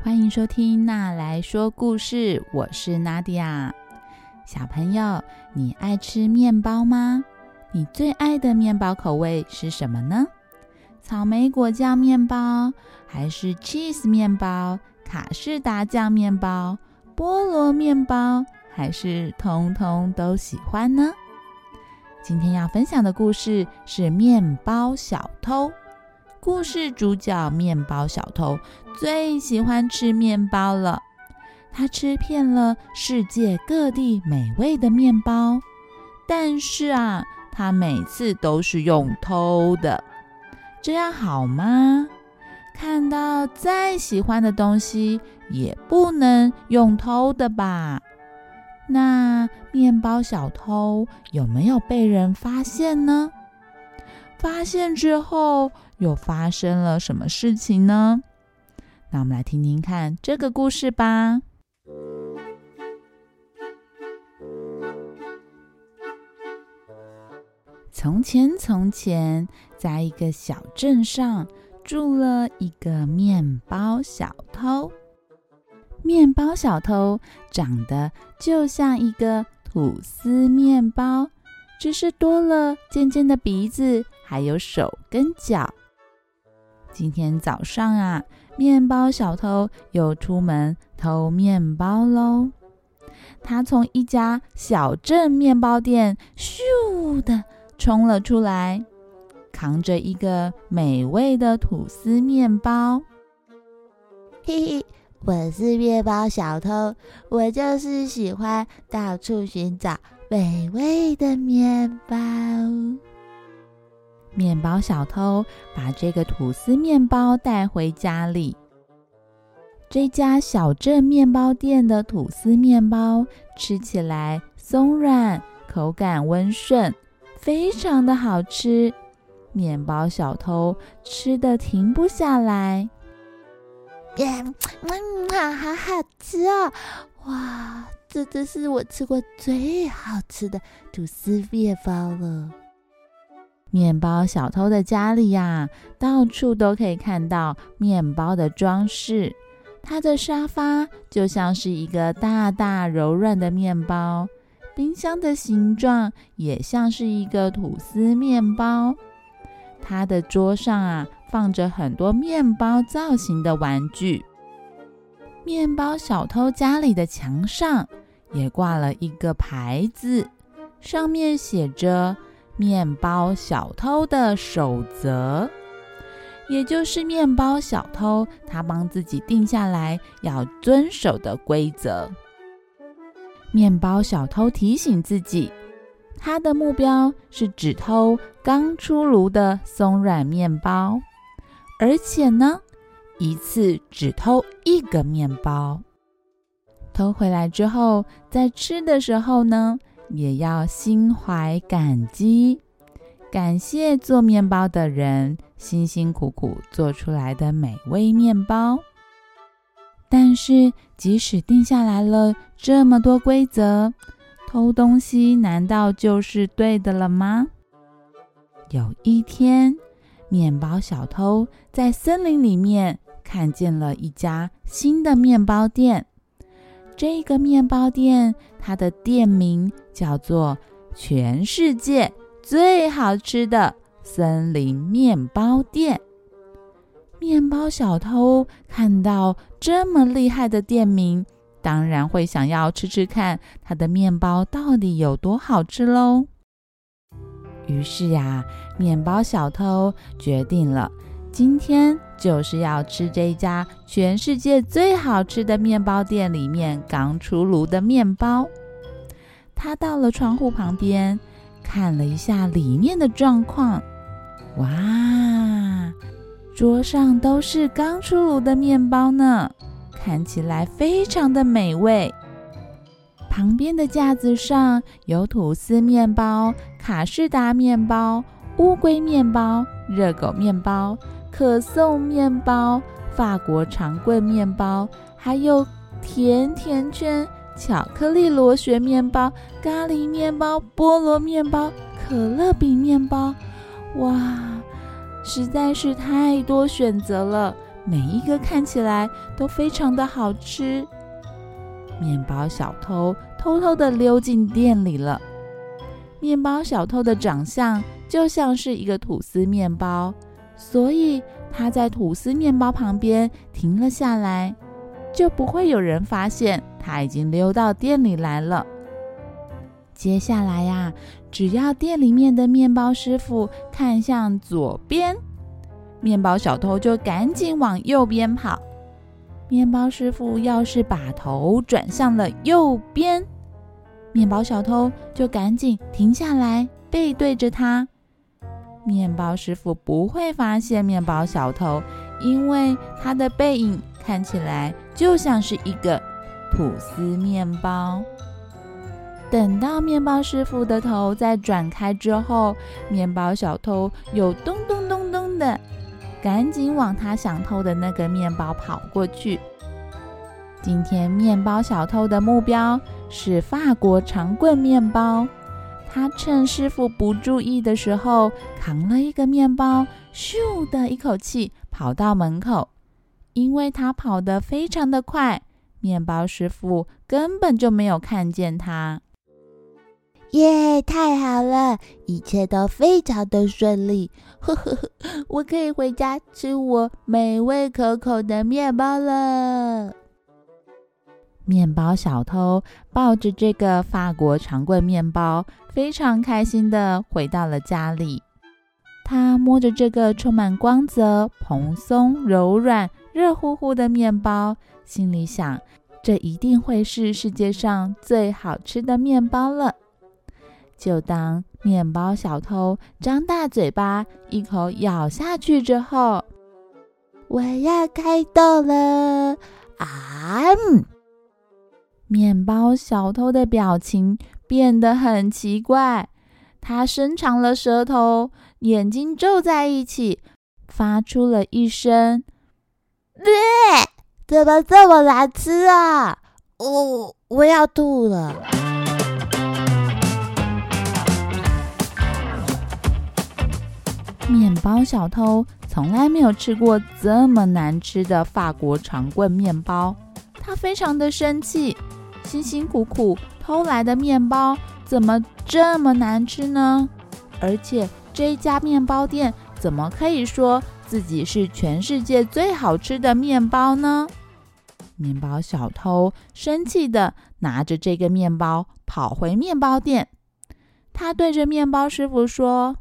欢迎收听《娜来说故事》，我是娜迪亚。小朋友，你爱吃面包吗？你最爱的面包口味是什么呢？草莓果酱面包，还是 cheese 面包、卡士达酱面包、菠萝面包，还是通通都喜欢呢？今天要分享的故事是《面包小偷》。故事主角面包小偷最喜欢吃面包了，他吃遍了世界各地美味的面包，但是啊，他每次都是用偷的，这样好吗？看到再喜欢的东西也不能用偷的吧？那面包小偷有没有被人发现呢？发现之后。又发生了什么事情呢？那我们来听听看这个故事吧。从前，从前，在一个小镇上住了一个面包小偷。面包小偷长得就像一个吐司面包，只是多了尖尖的鼻子，还有手跟脚。今天早上啊，面包小偷又出门偷面包喽。他从一家小镇面包店咻的冲了出来，扛着一个美味的吐司面包。嘿嘿，我是面包小偷，我就是喜欢到处寻找美味的面包。面包小偷把这个吐司面包带回家里。这家小镇面包店的吐司面包吃起来松软，口感温顺，非常的好吃。面包小偷吃的停不下来。嗯嗯，好好吃哦！哇，这真是我吃过最好吃的吐司面包了。面包小偷的家里呀，到处都可以看到面包的装饰。他的沙发就像是一个大大柔软的面包，冰箱的形状也像是一个吐司面包。他的桌上啊，放着很多面包造型的玩具。面包小偷家里的墙上也挂了一个牌子，上面写着。面包小偷的守则，也就是面包小偷他帮自己定下来要遵守的规则。面包小偷提醒自己，他的目标是只偷刚出炉的松软面包，而且呢，一次只偷一个面包。偷回来之后，在吃的时候呢。也要心怀感激，感谢做面包的人辛辛苦苦做出来的美味面包。但是，即使定下来了这么多规则，偷东西难道就是对的了吗？有一天，面包小偷在森林里面看见了一家新的面包店。这个面包店，它的店名叫做“全世界最好吃的森林面包店”。面包小偷看到这么厉害的店名，当然会想要吃吃看它的面包到底有多好吃喽。于是呀，面包小偷决定了。今天就是要吃这家全世界最好吃的面包店里面刚出炉的面包。他到了窗户旁边，看了一下里面的状况。哇，桌上都是刚出炉的面包呢，看起来非常的美味。旁边的架子上有吐司面包、卡士达面包、乌龟面包、热狗面包。可颂面包、法国长棍面包，还有甜甜圈、巧克力螺旋面包、咖喱面包、菠萝面包、可乐饼面包，哇，实在是太多选择了，每一个看起来都非常的好吃。面包小偷偷偷的溜进店里了。面包小偷的长相就像是一个吐司面包，所以他在吐司面包旁边停了下来，就不会有人发现他已经溜到店里来了。接下来呀，只要店里面的面包师傅看向左边，面包小偷就赶紧往右边跑。面包师傅要是把头转向了右边，面包小偷就赶紧停下来，背对着他。面包师傅不会发现面包小偷，因为他的背影看起来就像是一个吐司面包。等到面包师傅的头再转开之后，面包小偷又咚咚咚咚的，赶紧往他想偷的那个面包跑过去。今天面包小偷的目标是法国长棍面包，他趁师傅不注意的时候，扛了一个面包，咻的一口气跑到门口。因为他跑得非常的快，面包师傅根本就没有看见他。耶，太好了，一切都非常的顺利，呵呵呵，我可以回家吃我美味可口的面包了。面包小偷抱着这个法国长棍面包，非常开心的回到了家里。他摸着这个充满光泽、蓬松、柔软、热乎乎的面包，心里想：这一定会是世界上最好吃的面包了。就当面包小偷张大嘴巴，一口咬下去之后，我要开动了！啊！面包小偷的表情变得很奇怪，他伸长了舌头，眼睛皱在一起，发出了一声“对，怎么这么难吃啊？哦，我要吐了！”面包小偷从来没有吃过这么难吃的法国长棍面包，他非常的生气。辛辛苦苦偷来的面包怎么这么难吃呢？而且这家面包店怎么可以说自己是全世界最好吃的面包呢？面包小偷生气的拿着这个面包跑回面包店，他对着面包师傅说。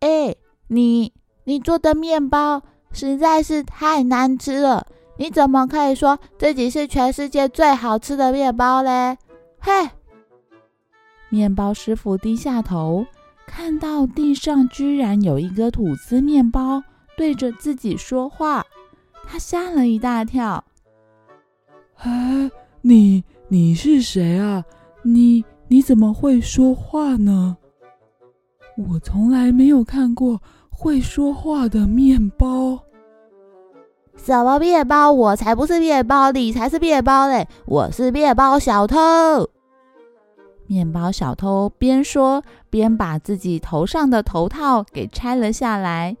哎，你你做的面包实在是太难吃了！你怎么可以说自己是全世界最好吃的面包嘞？嘿！面包师傅低下头，看到地上居然有一个吐司面包对着自己说话，他吓了一大跳。哎，你你是谁啊？你你怎么会说话呢？我从来没有看过会说话的面包。什么面包？我才不是面包，你才是面包嘞！我是面包小偷。面包小偷边说边把自己头上的头套给拆了下来。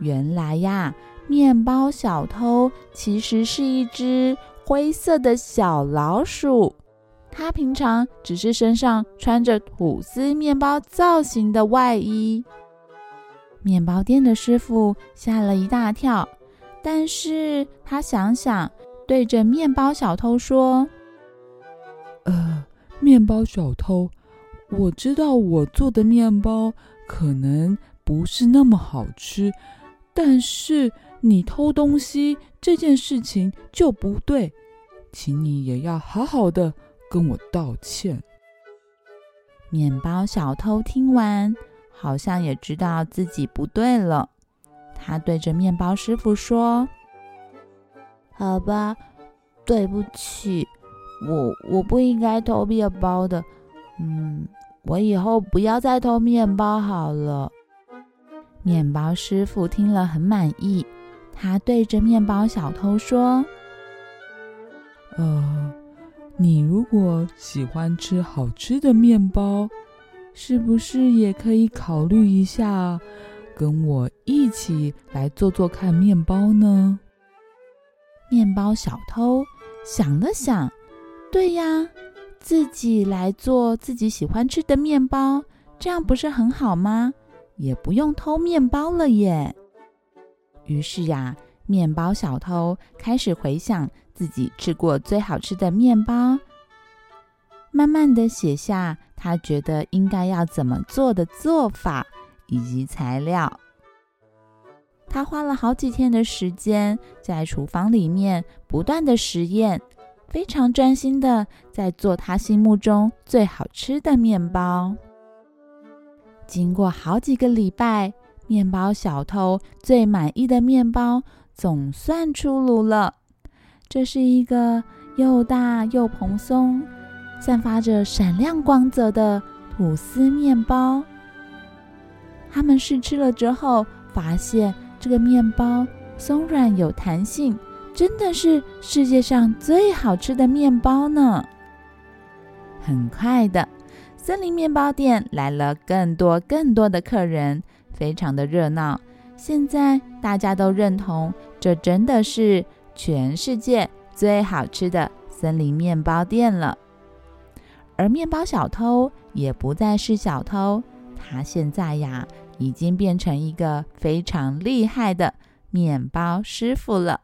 原来呀，面包小偷其实是一只灰色的小老鼠。他平常只是身上穿着吐司面包造型的外衣，面包店的师傅吓了一大跳，但是他想想，对着面包小偷说：“呃，面包小偷，我知道我做的面包可能不是那么好吃，但是你偷东西这件事情就不对，请你也要好好的。”跟我道歉。面包小偷听完，好像也知道自己不对了。他对着面包师傅说：“好吧，对不起，我我不应该偷面包的。嗯，我以后不要再偷面包好了。”面包师傅听了很满意，他对着面包小偷说：“呃。”你如果喜欢吃好吃的面包，是不是也可以考虑一下跟我一起来做做看面包呢？面包小偷想了想，对呀，自己来做自己喜欢吃的面包，这样不是很好吗？也不用偷面包了耶。于是呀，面包小偷开始回想自己吃过最好吃的面包，慢慢的写下他觉得应该要怎么做的做法以及材料。他花了好几天的时间在厨房里面不断的实验，非常专心的在做他心目中最好吃的面包。经过好几个礼拜，面包小偷最满意的面包总算出炉了。这是一个又大又蓬松、散发着闪亮光泽的吐司面包。他们试吃了之后，发现。这个面包松软有弹性，真的是世界上最好吃的面包呢。很快的，森林面包店来了更多更多的客人，非常的热闹。现在大家都认同，这真的是全世界最好吃的森林面包店了。而面包小偷也不再是小偷，他现在呀。已经变成一个非常厉害的面包师傅了。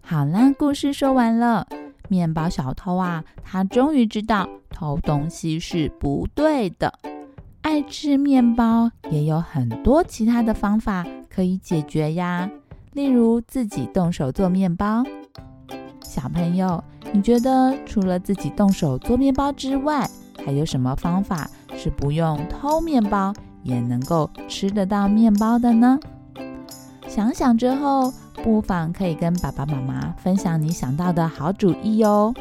好啦，故事说完了。面包小偷啊，他终于知道偷东西是不对的。爱吃面包也有很多其他的方法可以解决呀，例如自己动手做面包。小朋友。你觉得除了自己动手做面包之外，还有什么方法是不用偷面包也能够吃得到面包的呢？想想之后，不妨可以跟爸爸妈妈分享你想到的好主意哦。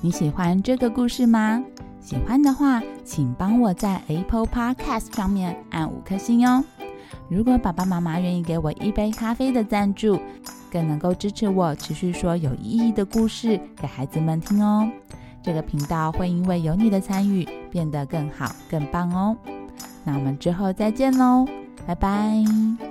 你喜欢这个故事吗？喜欢的话，请帮我在 Apple Podcast 上面按五颗星哦。如果爸爸妈妈愿意给我一杯咖啡的赞助，更能够支持我持续说有意义的故事给孩子们听哦。这个频道会因为有你的参与变得更好、更棒哦。那我们之后再见喽，拜拜。